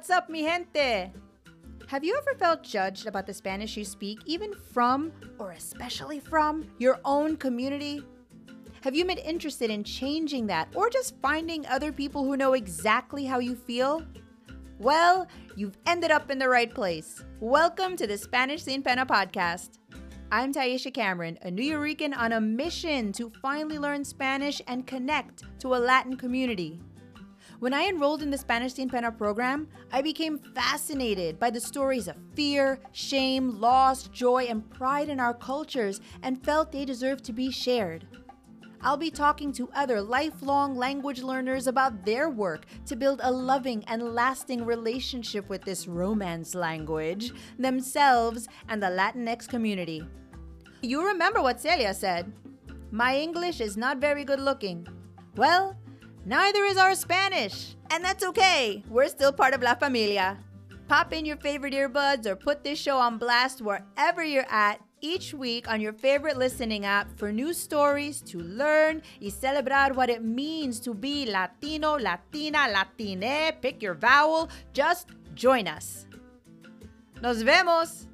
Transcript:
What's up, mi gente? Have you ever felt judged about the Spanish you speak, even from, or especially from, your own community? Have you been interested in changing that or just finding other people who know exactly how you feel? Well, you've ended up in the right place. Welcome to the Spanish Sin Pena podcast. I'm Taisha Cameron, a Nuyorican on a mission to finally learn Spanish and connect to a Latin community. When I enrolled in the Spanish Sin Pena program, I became fascinated by the stories of fear, shame, loss, joy, and pride in our cultures and felt they deserved to be shared. I'll be talking to other lifelong language learners about their work to build a loving and lasting relationship with this Romance language, themselves, and the Latinx community. You remember what Celia said My English is not very good looking. Well, neither is our Spanish. And that's okay, we're still part of La Familia. Pop in your favorite earbuds or put this show on blast wherever you're at each week on your favorite listening app for new stories to learn y celebrar what it means to be Latino, Latina, Latine. Pick your vowel. Just join us. Nos vemos.